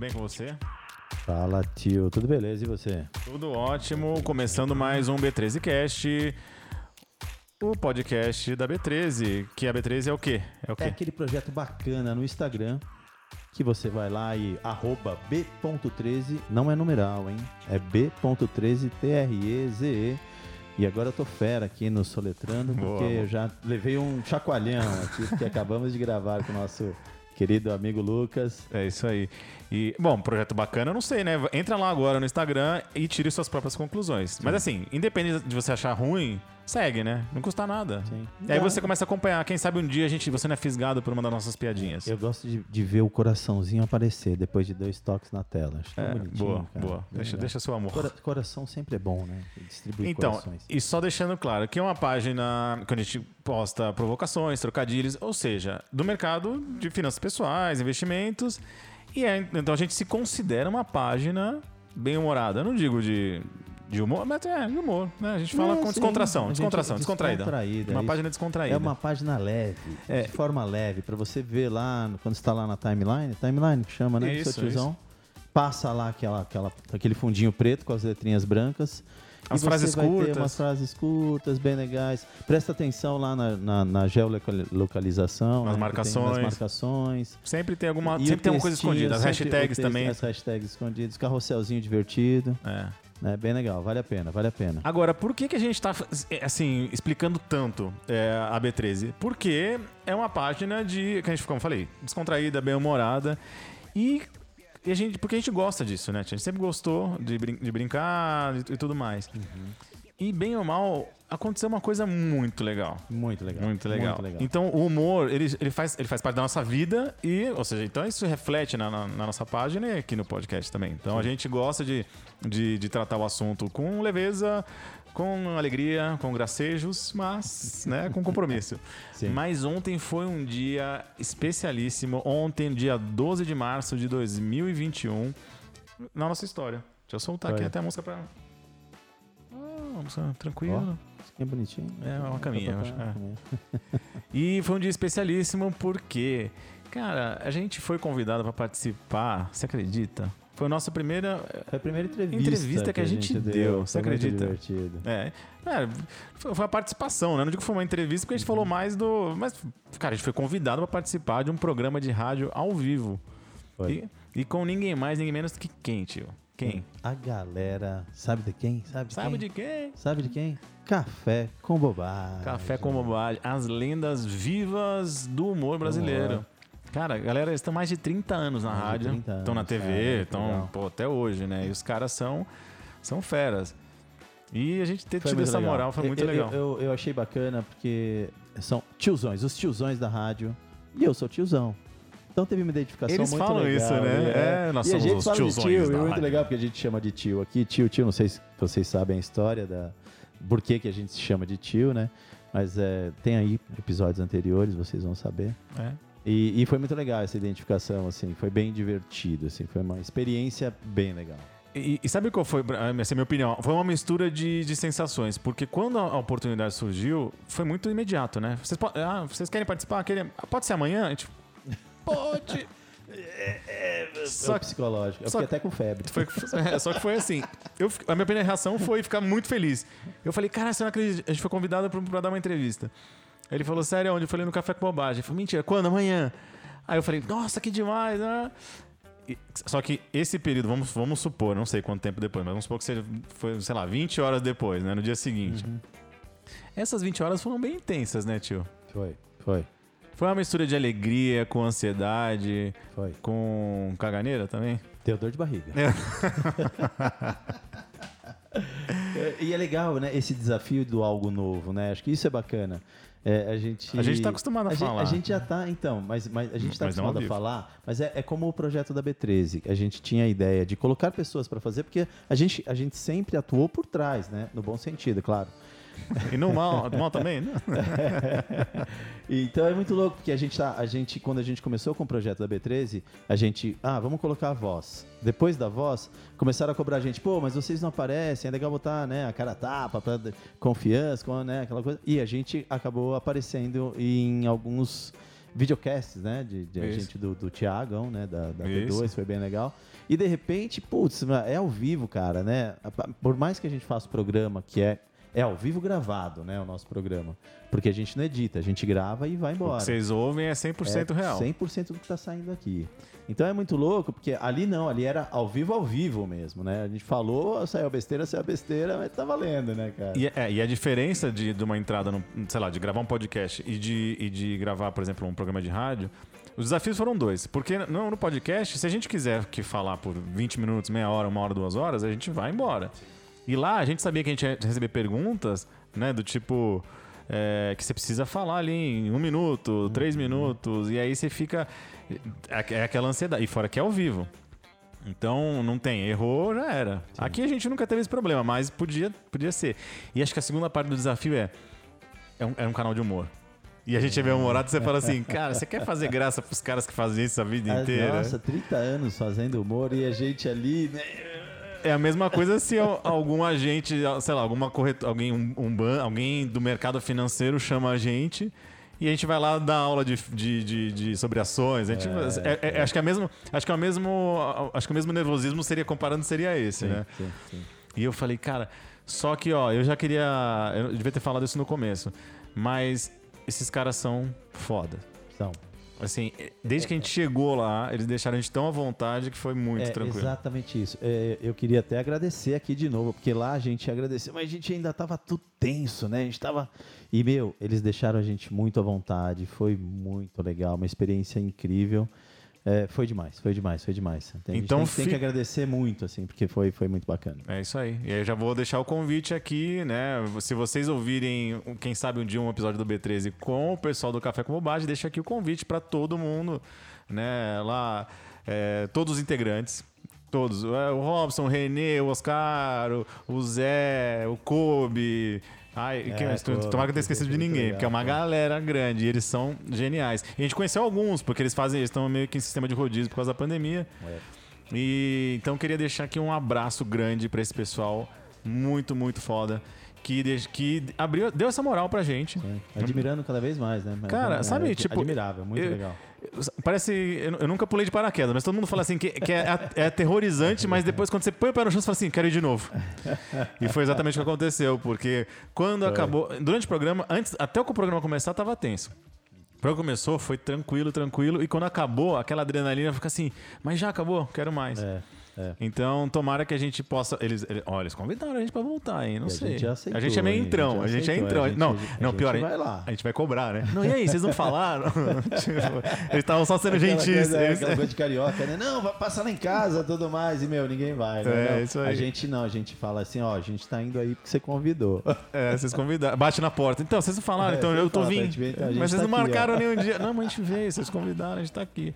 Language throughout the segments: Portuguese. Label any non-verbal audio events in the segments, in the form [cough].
bem com você? Fala, tio. Tudo beleza? E você? Tudo ótimo. Começando mais um B13Cast, o podcast da B13. Que a B13 é o quê? É o quê? É aquele projeto bacana no Instagram que você vai lá e arroba b.13, não é numeral, hein? É b.13treze. E agora eu tô fera aqui no Soletrando, porque boa. eu já levei um chacoalhão aqui, porque [laughs] acabamos de gravar com o nosso querido amigo Lucas. É isso aí. E, bom, projeto bacana, eu não sei, né? Entra lá agora no Instagram e tire suas próprias conclusões. Mas assim, independente de você achar ruim, segue, né? Não custa nada. Sim. E aí Dá. você começa a acompanhar. Quem sabe um dia a gente, você não é fisgado por uma das nossas piadinhas. Eu gosto de, de ver o coraçãozinho aparecer depois de dois toques na tela. Acho É, boa, cara. boa. Deixa, legal. deixa seu amor. Cora- coração sempre é bom, né? Distribui Então, corações. e só deixando claro que é uma página que a gente posta provocações, trocadilhos, ou seja, do mercado de finanças pessoais, investimentos. E é- então a gente se considera uma página bem humorada. Eu não digo de, de humor, mas é de humor, né? A gente fala É, com sim. descontração, A descontração, é descontraída. descontraída, Uma isso. página descontraída. É uma página leve, É. de forma leve, pra você ver lá, quando você tá lá na timeline, timeline que chama, né? do Isso, tiozão. Passa lá aquela, aquela, aquele fundinho preto com as letrinhas brancas. As frases curtas. umas frases curtas, bem legais. Presta atenção lá na, na, na geolocalização. Nas né, que tem- marcações. Nas marcações. Sempre tem alguma, E sempre tem uma coisa escondida. As hashtags texto- também. As hashtags escondidas, carrosselzinho divertido. É. É bem legal, vale a pena, vale a pena. Agora, por que, que a gente está assim, explicando tanto é, a B13? Porque é uma página de, que a gente, como eu falei, descontraída, bem-humorada. E, e a gente, porque a gente gosta disso, né? A gente sempre gostou de, brin- de brincar e, e tudo mais. E bem ou mal, aconteceu uma coisa muito legal. Muito legal. Muito legal. Muito legal. Então, o humor, ele, ele, faz, ele faz parte da nossa vida e, ou seja, então isso reflete na, na- na nossa página e aqui no podcast também. Então, a gente gosta de, de, de tratar o assunto com leveza, com alegria, com gracejos, mas, né, com compromisso. [laughs] Mas ontem foi um dia especialíssimo. Ontem, dia 12 de março de 2021, na nossa história. Deixa eu soltar aqui até a música pra... Ah, uma música tranquila. Que bonitinho. É, uma caminha, eu acho, é. [laughs] E foi um dia especialíssimo porque, cara, a gente foi convidado para participar, você acredita? Foi a nossa primeira. Foi a primeira entrevista, Entrevista que a gente deu, você Foi muito acredita? divertido. É, é, foi a participação, né? Não digo que foi uma entrevista, porque a gente falou mais do. Mas, cara, a gente foi convidado para participar de um programa de rádio ao vivo. Foi. E, e com ninguém mais, ninguém menos que quem, tio? Quem? A galera, sabe de quem? Sabe de Sabe quem? de quem? Sabe de quem? Café com bobagem. Café com bobagem. As lendas vivas do humor brasileiro. humor. Cara, a galera, eles estão mais de 30 anos na Mais de rádio. 30 Estão na TV, estão, pô, até hoje, né? E os caras são, são feras. E a gente ter Foi tido essa legal. moral foi muito eu, legal. Eu, eu, eu achei bacana porque são tiozões, os tiozões da rádio. E eu sou tiozão. Então teve uma identificação Eles muito falam legal. isso, né? e É, nós e a somos gente os fala de tiozões tio, da e é muito rádio. legal porque a gente chama de tio aqui. Tio, tio, não sei se vocês sabem a história da por que, que a gente se chama de tio, né? Mas é, tem aí episódios anteriores, vocês vão saber. É. E, e foi muito legal essa identificação, assim, foi bem divertido, assim, foi uma experiência bem legal. E, e sabe qual foi, essa é a minha opinião? Foi uma mistura de, de sensações, porque quando a oportunidade surgiu, foi muito imediato, né? Vocês, ah, vocês querem participar? Querem, ah, pode ser amanhã? A gente, pode! [laughs] Só Só que psicológico, eu só fiquei que- até com febre. Foi, é, só que foi assim. Eu, a minha primeira reação foi ficar muito feliz. Eu falei, cara, você não acredita? A gente foi convidado pra dar uma entrevista. Ele falou, sério, onde? Eu falei, no Café com Bobagem. Eu falei, mentira, quando? Amanhã. Aí eu falei, nossa, que demais, né? E- Só que esse período, vamos, vamos supor, não sei quanto tempo depois, mas vamos supor que seja, foi, sei lá, 20 horas depois, né? No dia seguinte. Essas 20 horas foram bem intensas, né, tio? Foi, foi, Foi uma mistura de alegria com ansiedade, foi. com caganeira também. Deu dor de barriga. É, [laughs] e é legal, né, esse desafio do algo novo, né? Acho que isso é bacana. É, a gente A gente tá acostumado a gente- falar. a gente já tá, então, mas, mas a gente tá não ao acostumado a falar, mas é, é como o projeto da B13. A gente tinha a ideia de colocar pessoas para fazer, porque a gente, a gente sempre atuou por trás, né? No bom sentido, claro. E no mal, no mal também, né? [laughs] Então é muito louco, porque a gente tá, a gente, quando a gente começou com o projeto da B13, a gente, ah, vamos colocar a voz. Depois da voz, começaram a cobrar a gente, pô, mas vocês não aparecem, é legal botar, né, a cara tapa, pra confiança, com, né, aquela coisa. E a gente acabou aparecendo em alguns videocasts, né? De, de a gente do, do Tiagão, né? Da, da Isso. B2, foi bem legal. E de repente, putz, é ao vivo, cara, né? Por mais que a gente faça o programa que é. É ao vivo gravado, né? O nosso programa. Porque a gente não edita, a gente grava e vai O embora. que vocês ouvem é 100% real. 100% do que tá saindo aqui. Então é muito louco, porque ali não, ali era ao vivo, ao vivo mesmo, né? A gente falou, saiu besteira, saiu besteira, mas tá valendo, né, cara? E, é, e a diferença de, de uma entrada, no, sei lá, de gravar um podcast e de, e de gravar, por exemplo, um programa de rádio, os desafios foram dois. Porque no, no podcast, se a gente quiser que falar por 20 minutos, meia hora, uma hora, duas horas, a gente vai embora. E lá a gente sabia que a gente ia receber perguntas, né, do tipo. é, que você precisa falar ali em um minuto, três minutos, e aí você fica. É, é aquela ansiedade. E fora que é ao vivo. Então não tem, errou, já era. Aqui a gente nunca teve esse problema, mas podia, podia ser. E acho que a segunda parte do desafio é é um, é um canal de humor. E a gente é bem humorado você fala assim, [laughs] cara, você quer fazer graça pros caras que fazem isso a vida Ah, inteira? Nossa, 30 anos fazendo humor e a gente ali, né? É a mesma coisa se al- algum agente, sei lá, alguma corretora, alguém, um, um ban, alguém do mercado financeiro chama a gente e a gente vai lá dar aula de, de, de- de- sobre ações. A gente, é- é- acho que é mesmo, acho que é o mesmo, acho que o mesmo nervosismo seria comparando seria esse, né? Sim, sim. E eu falei, cara, só que ó, eu já queria, eu devia ter falado isso no começo, mas esses caras são foda. Então, Assim, desde que a gente chegou lá, eles deixaram a gente tão à vontade que foi muito é tranquilo. exatamente isso. É, eu queria até agradecer aqui de novo, porque lá a gente agradeceu, mas a gente ainda tava tudo tenso, né? A gente tava. E, meu, eles deixaram a gente muito à vontade, foi muito legal, uma experiência incrível. É, foi demais, foi demais, foi demais. Tem, a gente Então, tem, tem fi- que agradecer muito, assim, porque foi, foi muito bacana. É isso aí. E aí já vou deixar o convite aqui, né? Se vocês ouvirem, quem sabe um dia um episódio do B13 com o pessoal do Café com Bobagem, deixa aqui o convite para todo mundo, né? Lá, é, todos os integrantes. Todos. É, O Robson, o Renê, o Oscar, o Zé, o Kobe. Quem mais? Kobe, Tomara que eu tenha esquecido de ninguém, legal, porque é uma galera grande e eles são geniais. E a gente conheceu alguns, porque eles fazem, eles estão meio que em sistema de rodízio por causa da pandemia. É. E então queria deixar aqui um abraço grande pra esse pessoal, muito, muito foda, que, que abriu, deu essa moral pra gente. Sim. Admirando cada vez mais, né? Cara, é, sabe, é tipo, Admirável, muito eu- legal. Parece. Eu, eu nunca pulei de paraquedas, mas todo mundo fala assim que, que é, é aterrorizante, mas depois quando você põe o pé no chão, você fala assim, quero ir de novo. E foi exatamente o que aconteceu, porque quando acabou. Durante o programa, antes, até o programa começar, tava tenso. O programa começou, foi tranquilo, tranquilo, e quando acabou, aquela adrenalina fica assim, mas já acabou, quero mais. É, é. Então, tomara que a gente possa. Eles, ele- olha, eles convidaram a gente pra voltar, hein? Não E a sei. gente já aceitou, a gente é meio hein? entrão, a gente, é aceitou, entrão. a gente- não, a gente- não, a pior, gente a vai lá. a gente vai cobrar, né? Não, e aí, vocês não falaram? Tipo, [laughs] eles estavam só sendo Aquela gentis. coisa, é, eles- aquela coisa de carioca, né? Não, vai passar lá em casa tudo mais. E, meu, ninguém vai. Né? É, Não, isso aí. A gente não, a gente fala assim, ó, a gente tá indo aí porque você convidou. É, vocês convidaram. Bate na porta. Então, vocês não falaram, É, então eu tô vindo. gente então a gente Mas vocês tá não marcaram nenhum dia. Não, mas a gente veio, vocês convidaram, a gente tá aqui.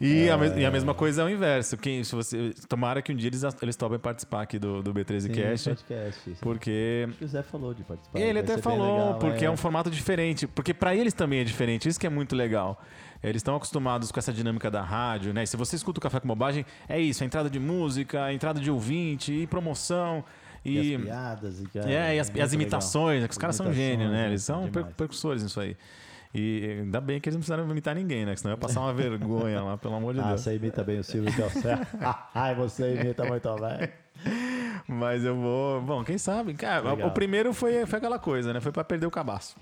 E, a, mes- e a mesma coisa é o inverso. Quem, se você, tomara que um dia eles, eles topem participar aqui do, do B13 Sim, Cast. podcast. Porque O Zé falou de participar. Ele vai até bem falou, legal, porque é. um formato diferente. Porque pra eles também é diferente. Isso que é muito legal. Eles estão acostumados com essa dinâmica da rádio, né? E se você escuta o Café com Bobagem, é isso: a entrada de música, a entrada de ouvinte, e promoção. E, E, as piadas. E, cara, é, e as, e as imitações, né? que os caras são gênios, né? né? Eles são Demais. percussores nisso aí. E ainda bem que eles não precisaram imitar ninguém, né? Que senão ia passar uma vergonha lá, pelo amor de Ah, Deus. você imita bem o Silvio Telcel. [laughs] Ai, você imita muito bem. Mas eu vou. Bom, quem sabe? Cara, Legal. o primeiro foi, foi aquela coisa, né? Foi pra perder o cabaço.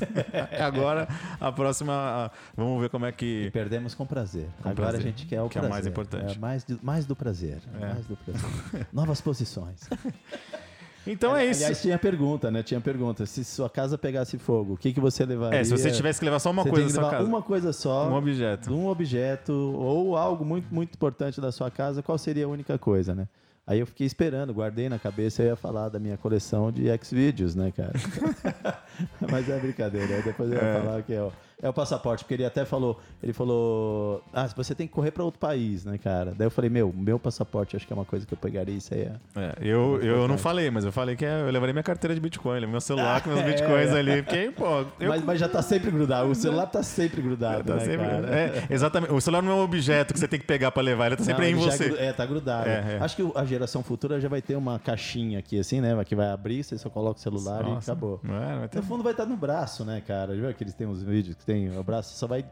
[laughs] Agora, a próxima. Vamos ver como é que. Perdemos com prazer. Com Agora prazer, a gente quer o que é o prazer. mais importante. É, mais, do, mais do prazer. É. Mais do prazer. Novas posições. [laughs] Então é isso. Aliás, tinha pergunta, né? Tinha pergunta. Se sua casa pegasse fogo, o que, que você levaria? É, se você tivesse que levar só uma Você coisa da sua levar casa. uma coisa só. Um objeto. Um objeto ou algo muito, muito importante da sua casa, qual seria a única coisa, né? Aí eu fiquei esperando, guardei na cabeça e ia falar da minha coleção de X-Videos, né, cara? [laughs] Mas é brincadeira. Aí depois eu ia falar que é o, é o passaporte, porque ele até falou, ele falou, ah, você tem que correr para outro país, né, cara? Daí eu falei, meu, meu passaporte acho que é uma coisa que eu pegaria, isso aí é... É, eu, eu não falei, mas eu falei que é- eu levaria minha carteira de Bitcoin, meu celular com meus [laughs] É. Bitcoins ali. Porque, pô, eu Mas, mas já tá sempre grudado, o celular tá sempre grudado, Tá né, sempre- é, exatamente. O celular não é um objeto que você tem que pegar pra levar, ele tá sempre Não, em você. É, tá grudado. É, é. Acho que a geração futura já vai ter uma caixinha aqui, assim, né? Que vai abrir, você só coloca o celular e Nossa. acabou. Não é? Vai ter- No fundo vai estar no braço, né, cara? Já viu que eles têm uns vídeos que tem. O braço só vai.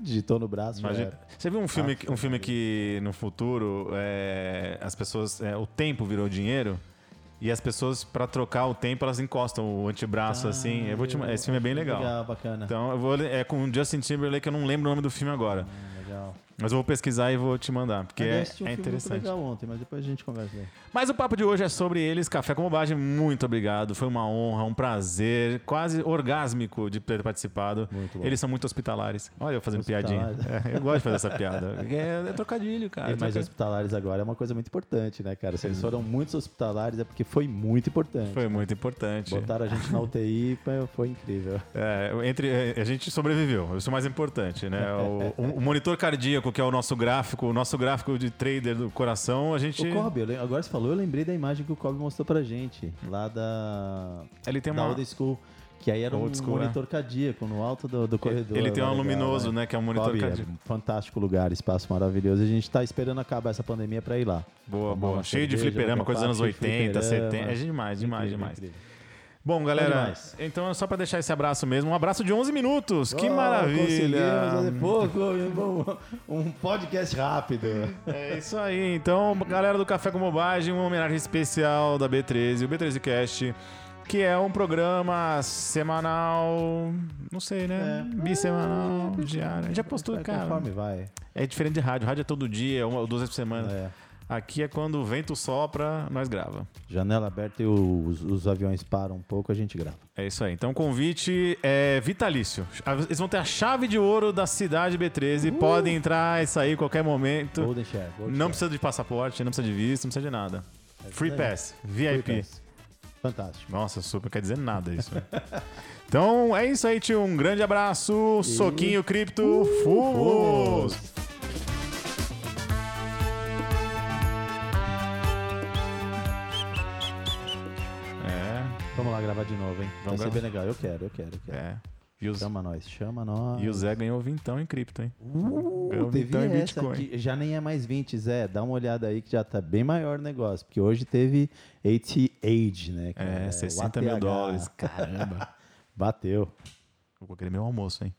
Digitou no braço. Imagina. Você viu um filme, Ah, um filme que no futuro é, as pessoas. é, o tempo virou dinheiro? E as pessoas, pra trocar o tempo, elas encostam o antebraço assim. Eu vou te, esse filme é bem legal. Legal, bacana. Então, eu vou, é com o Justin Timberlake, eu não lembro o nome do filme agora. Legal. Mas eu vou pesquisar e vou te mandar, porque é, é muito interessante. legal ontem, mas depois a gente conversa aí. Mas o papo de hoje é sobre eles, Café com Bobagem. Muito obrigado. Foi uma honra, um prazer, quase orgásmico de ter participado. Eles são muito hospitalares. Olha eu fazendo piadinha. É, eu gosto de fazer essa piada. É, é trocadilho, cara. E mais Troca- hospitalares agora é uma coisa muito importante, né, cara? Se eles foram muitos hospitalares é porque foi muito importante. Foi muito importante. Botaram a gente na UTI, foi- incrível. É, entre, a gente sobreviveu, isso é o mais importante, né? O- o monitor cardíaco, que é o nosso gráfico, o nosso gráfico de trader do coração, a gente. O Kobe, agora você falou, eu lembrei da imagem que o Kobe mostrou pra gente, lá da, Ele tem da uma. Old School, que aí era um Old School, monitor cardíaco no alto do, do corredor. Ele tem um legal, luminoso, né? Que é um monitor Kobe, cardíaco. é um fantástico lugar, espaço maravilhoso. A gente tá esperando acabar essa pandemia pra ir lá. Boa, Tomar boa. Cheio de cerveja, fliperama, uma coisa dos anos parte de 80, fliperama. 70. É demais, demais, Incrível, demais. incrível. Bom, galera, então é só pra deixar esse abraço mesmo. Um abraço de 11 minutos. Que Oh, maravilha! Conseguimos fazer pouco, um, podcast rápido. É isso aí. Então, galera do Café com Bobagem, uma homenagem especial da B13, o B13 Cast, que é um programa semanal, não sei, né? É. Bissemanal, diário. A gente já postou, cara. Conforme vai. É diferente de rádio. Rádio é todo dia, uma ou duas vezes por semana. É. Aqui é quando o vento sopra, nós grava. Janela aberta e os, os aviões param um pouco, a gente grava. É isso aí. Então o convite é vitalício. Eles vão ter a chave de ouro da cidade B13. Podem entrar e sair a qualquer momento. Golden Share. Golden Não Share. precisa de passaporte, não precisa de visto, não precisa de nada. Free isso aí. Pass, Free VIP. Pass. Fantástico. Nossa, super quer dizer nada isso. né? [laughs] então é isso aí, tio. Um grande abraço. Soquinho Cripto. Fomos! Vamos lá gravar de novo, hein? Vamos Vai ser bem legal. Eu quero, eu quero, eu quero. é. E o, Chama nós, chama nós. e o Zé ganhou vintão em cripto, hein? Uh, Ganhou teve vintão em Bitcoin. aqui. Já nem é mais 20, Zé. Dá uma olhada aí que já tá bem maior o negócio. Porque hoje teve AT-Age, né? cara? É, o 60 mil dólares. Caramba. [laughs] Bateu. Vou querer meu almoço, hein?